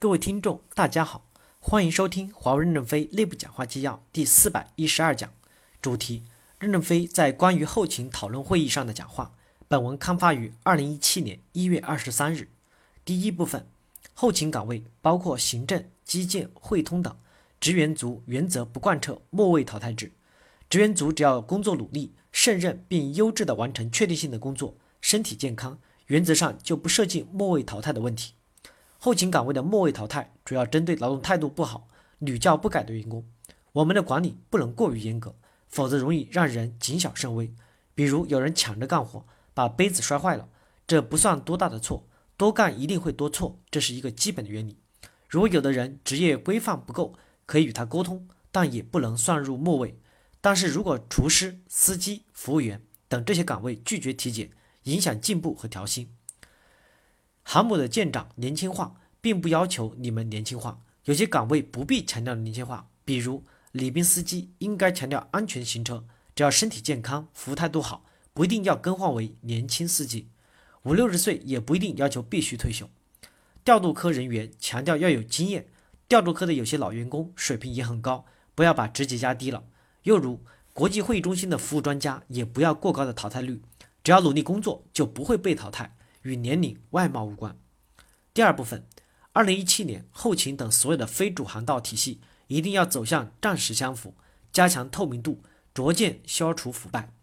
各位听众，大家好，欢迎收听华为任正非内部讲话纪要第四百一十二讲，主题：任正非在关于后勤讨论会议上的讲话。本文刊发于二零一七年一月二十三日。第一部分，后勤岗位包括行政、基建、汇通等，职员组原则不贯彻末位淘汰制。职员组只要工作努力、胜任并优质的完成确定性的工作，身体健康，原则上就不涉及末位淘汰的问题。后勤岗位的末位淘汰，主要针对劳动态度不好、屡教不改的员工。我们的管理不能过于严格，否则容易让人谨小慎微。比如有人抢着干活，把杯子摔坏了，这不算多大的错，多干一定会多错，这是一个基本的原理。如果有的人职业规范不够，可以与他沟通，但也不能算入末位。但是如果厨师、司机、服务员等这些岗位拒绝体检，影响进步和调薪。航母的舰长年轻化，并不要求你们年轻化。有些岗位不必强调年轻化，比如礼宾司机应该强调安全行车，只要身体健康、服务态度好，不一定要更换为年轻司机。五六十岁也不一定要求必须退休。调度科人员强调要有经验，调度科的有些老员工水平也很高，不要把职级压低了。又如国际会议中心的服务专家，也不要过高的淘汰率，只要努力工作，就不会被淘汰。与年龄、外貌无关。第二部分，二零一七年后勤等所有的非主航道体系一定要走向战时相符，加强透明度，逐渐消除腐败。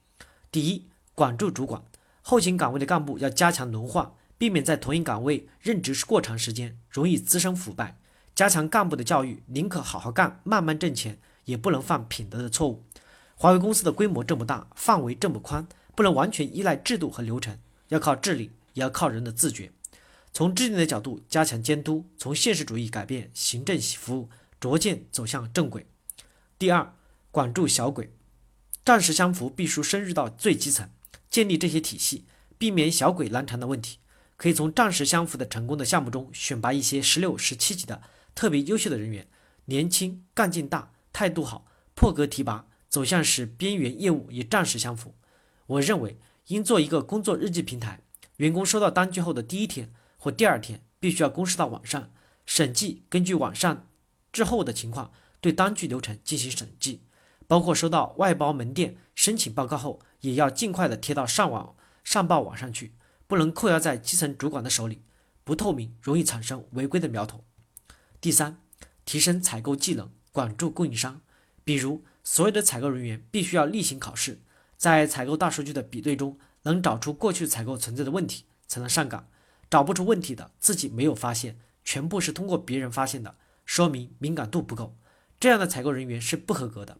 第一，管住主管，后勤岗位的干部要加强轮换，避免在同一岗位任职过长时间，容易滋生腐败。加强干部的教育，宁可好好干，慢慢挣钱，也不能犯品德的错误。华为公司的规模这么大，范围这么宽，不能完全依赖制度和流程，要靠治理。也要靠人的自觉，从制定的角度加强监督，从现实主义改变行政服务，逐渐走向正轨。第二，管住小鬼，战时相符必须深入到最基层，建立这些体系，避免小鬼难缠的问题。可以从战时相符的成功的项目中选拔一些十六、十七级的特别优秀的人员，年轻、干劲大、态度好，破格提拔，走向使边缘业务与战时相符。我认为应做一个工作日记平台。员工收到单据后的第一天或第二天，必须要公示到网上。审计根据网上之后的情况，对单据流程进行审计，包括收到外包门店申请报告后，也要尽快的贴到上网上报网上去，不能扣押在基层主管的手里，不透明，容易产生违规的苗头。第三，提升采购技能，管住供应商。比如，所有的采购人员必须要例行考试，在采购大数据的比对中。能找出过去采购存在的问题，才能上岗。找不出问题的，自己没有发现，全部是通过别人发现的，说明敏感度不够。这样的采购人员是不合格的。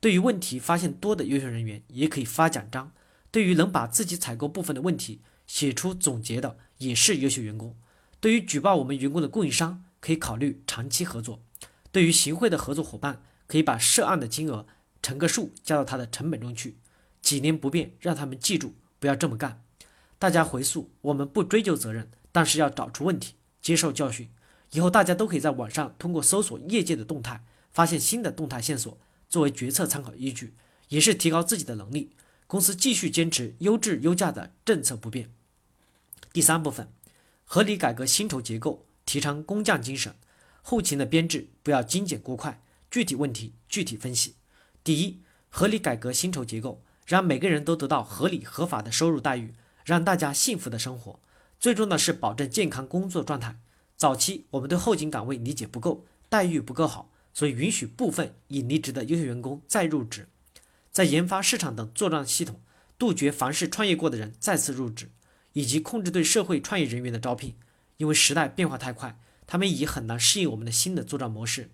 对于问题发现多的优秀人员，也可以发奖章。对于能把自己采购部分的问题写出总结的，也是优秀员工。对于举报我们员工的供应商，可以考虑长期合作。对于行贿的合作伙伴，可以把涉案的金额乘个数加到他的成本中去，几年不变，让他们记住。不要这么干，大家回溯，我们不追究责任，但是要找出问题，接受教训。以后大家都可以在网上通过搜索业界的动态，发现新的动态线索，作为决策参考依据，也是提高自己的能力。公司继续坚持优质优价的政策不变。第三部分，合理改革薪酬结构，提倡工匠精神。后勤的编制不要精简过快，具体问题具体分析。第一，合理改革薪酬结构。让每个人都得到合理合法的收入待遇，让大家幸福的生活。最重要的是保证健康工作状态。早期我们对后勤岗位理解不够，待遇不够好，所以允许部分已离职的优秀员工再入职，在研发、市场等作战系统，杜绝凡是创业过的人再次入职，以及控制对社会创业人员的招聘。因为时代变化太快，他们已很难适应我们的新的作战模式。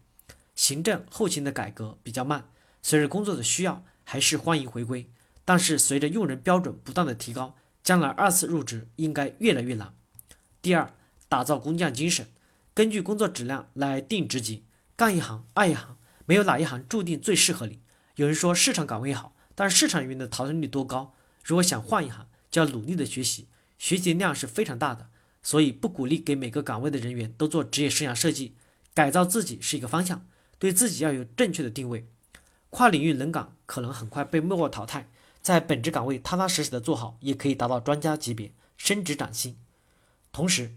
行政后勤的改革比较慢，随着工作的需要，还是欢迎回归。但是随着用人标准不断的提高，将来二次入职应该越来越难。第二，打造工匠精神，根据工作质量来定职级，干一行爱一行，没有哪一行注定最适合你。有人说市场岗位好，但是市场人员的淘汰率多高？如果想换一行，就要努力的学习，学习量是非常大的。所以不鼓励给每个岗位的人员都做职业生涯设计，改造自己是一个方向，对自己要有正确的定位。跨领域冷岗可能很快被默默淘汰。在本职岗位踏踏实实的做好，也可以达到专家级别，升职涨薪。同时，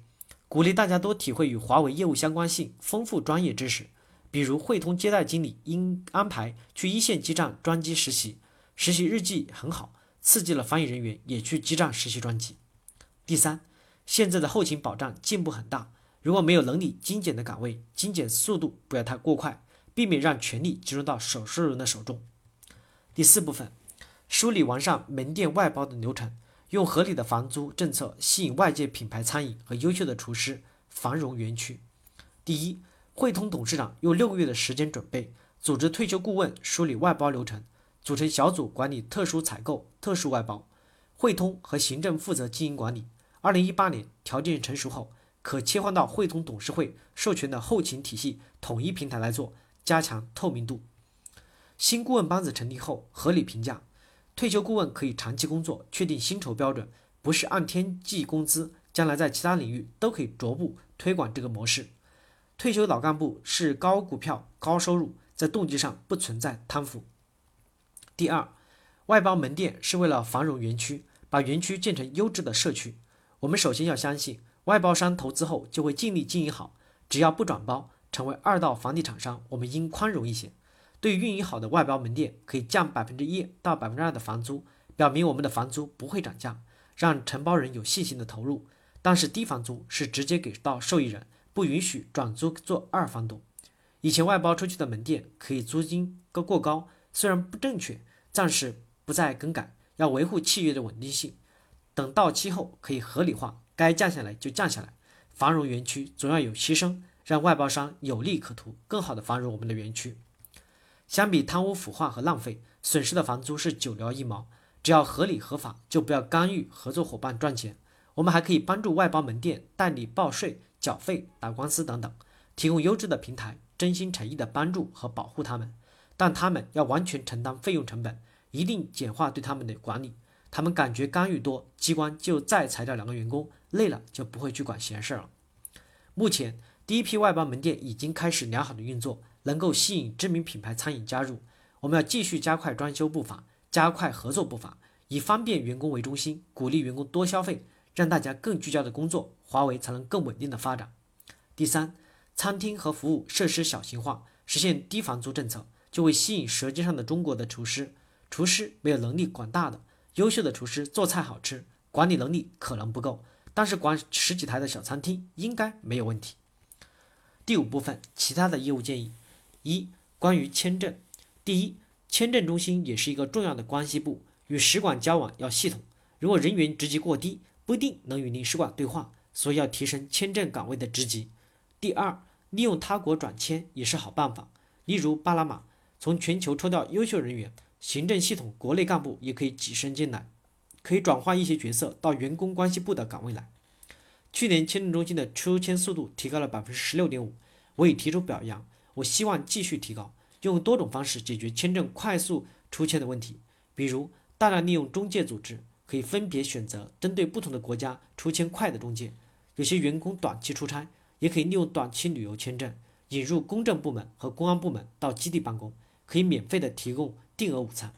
鼓励大家多体会与华为业务相关性，丰富专业知识。比如汇通接待经理应安排去一线基站专机实习，实习日记很好，刺激了翻译人员也去基站实习专机。第三，现在的后勤保障进步很大，如果没有能力精简的岗位，精简速度不要太过快，避免让权力集中到少数人的手中。第四部分，梳理完善门店外包的流程，用合理的房租政策吸引外界品牌餐饮和优秀的厨师，繁荣园区。第一。汇通董事长用六个月的时间准备，组织退休顾问梳理外包流程，组成小组管理特殊采购、特殊外包。汇通和行政负责经营管理。二零一八年条件成熟后，可切换到汇通董事会授权的后勤体系统一平台来做，加强透明度。新顾问班子成立后，合理评价。退休顾问可以长期工作，确定薪酬标准，不是按天计工资。将来在其他领域都可以逐步推广这个模式。退休老干部是高股票、高收入，在动机上不存在贪腐。第二，外包门店是为了繁荣园区，把园区建成优质的社区。我们首先要相信，外包商投资后就会尽力经营好，只要不转包，成为二道房地产商，我们应宽容一些。对运营好的外包门店，可以降百分之一到百分之二的房租，表明我们的房租不会涨价，让承包人有信心的投入。但是低房租是直接给到受益人。不允许转租做二房东。以前外包出去的门店可以租金高过高，虽然不正确，暂时不再更改，要维护契约的稳定性。等到期后可以合理化，该降下来就降下来。繁荣园区总要有牺牲，让外包商有利可图，更好的繁荣我们的园区。相比贪污腐化和浪费，损失的房租是九牛一毛。只要合理合法，就不要干预合作伙伴赚钱。我们还可以帮助外包门店代理报税。缴费、打官司等等，提供优质的平台，真心诚意的帮助和保护他们，但他们要完全承担费用成本，一定简化对他们的管理。他们感觉干预多，机关就再裁掉两个员工，累了就不会去管闲事了。目前，第一批外包门店已经开始良好的运作，能够吸引知名品牌餐饮加入。我们要继续加快装修步伐，加快合作步伐，以方便员工为中心，鼓励员工多消费。让大家更聚焦的工作，华为才能更稳定的发展。第三，餐厅和服务设施小型化，实现低房租政策，就会吸引舌尖上的中国的厨师。厨师没有能力管大的，优秀的厨师做菜好吃，管理能力可能不够，但是管十几台的小餐厅应该没有问题。第五部分，其他的业务建议：一、关于签证。第一，签证中心也是一个重要的关系部，与使馆交往要系统。如果人员职级过低，不一定能与领事馆对话，所以要提升签证岗位的职级。第二，利用他国转签也是好办法，例如巴拿马，从全球抽调优秀人员，行政系统国内干部也可以跻身进来，可以转换一些角色到员工关系部的岗位来。去年签证中心的出签速度提高了百分之十六点五，我已提出表扬，我希望继续提高，用多种方式解决签证快速出签的问题，比如大量利用中介组织。可以分别选择针对不同的国家出签快的中介，有些员工短期出差，也可以利用短期旅游签证引入公证部门和公安部门到基地办公，可以免费的提供定额午餐。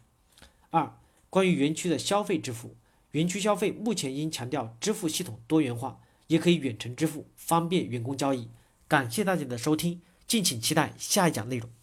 二、关于园区的消费支付，园区消费目前应强调支付系统多元化，也可以远程支付，方便员工交易。感谢大家的收听，敬请期待下一讲内容。